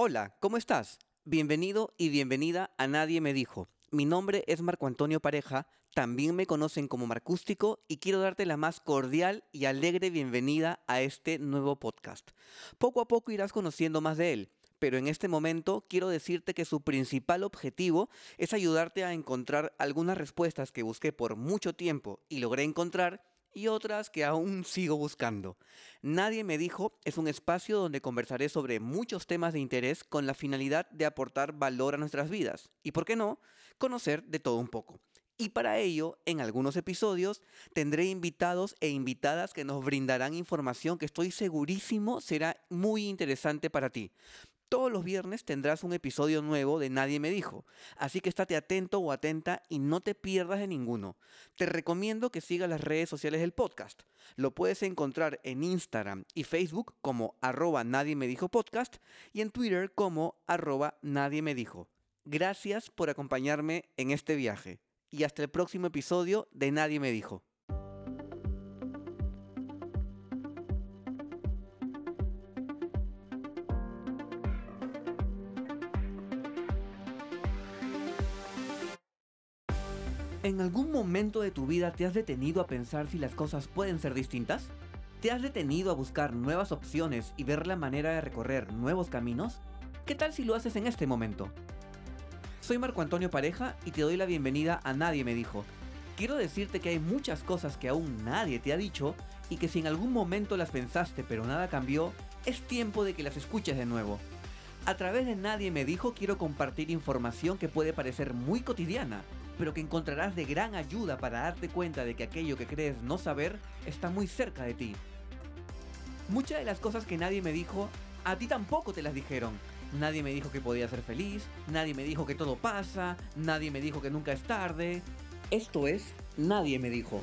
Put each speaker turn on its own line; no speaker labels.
Hola, ¿cómo estás? Bienvenido y bienvenida a Nadie me dijo. Mi nombre es Marco Antonio Pareja, también me conocen como Marcústico y quiero darte la más cordial y alegre bienvenida a este nuevo podcast. Poco a poco irás conociendo más de él, pero en este momento quiero decirte que su principal objetivo es ayudarte a encontrar algunas respuestas que busqué por mucho tiempo y logré encontrar y otras que aún sigo buscando. Nadie me dijo es un espacio donde conversaré sobre muchos temas de interés con la finalidad de aportar valor a nuestras vidas y, por qué no, conocer de todo un poco. Y para ello, en algunos episodios, tendré invitados e invitadas que nos brindarán información que estoy segurísimo será muy interesante para ti. Todos los viernes tendrás un episodio nuevo de Nadie me dijo, así que estate atento o atenta y no te pierdas de ninguno. Te recomiendo que sigas las redes sociales del podcast. Lo puedes encontrar en Instagram y Facebook como arroba Nadie me dijo podcast y en Twitter como arroba Nadie me dijo. Gracias por acompañarme en este viaje y hasta el próximo episodio de Nadie me dijo. ¿En algún momento de tu vida te has detenido a pensar si las cosas pueden ser distintas? ¿Te has detenido a buscar nuevas opciones y ver la manera de recorrer nuevos caminos? ¿Qué tal si lo haces en este momento? Soy Marco Antonio Pareja y te doy la bienvenida a Nadie me dijo. Quiero decirte que hay muchas cosas que aún nadie te ha dicho y que si en algún momento las pensaste pero nada cambió, es tiempo de que las escuches de nuevo. A través de Nadie me dijo quiero compartir información que puede parecer muy cotidiana, pero que encontrarás de gran ayuda para darte cuenta de que aquello que crees no saber está muy cerca de ti. Muchas de las cosas que nadie me dijo, a ti tampoco te las dijeron. Nadie me dijo que podía ser feliz, nadie me dijo que todo pasa, nadie me dijo que nunca es tarde. Esto es, nadie me dijo.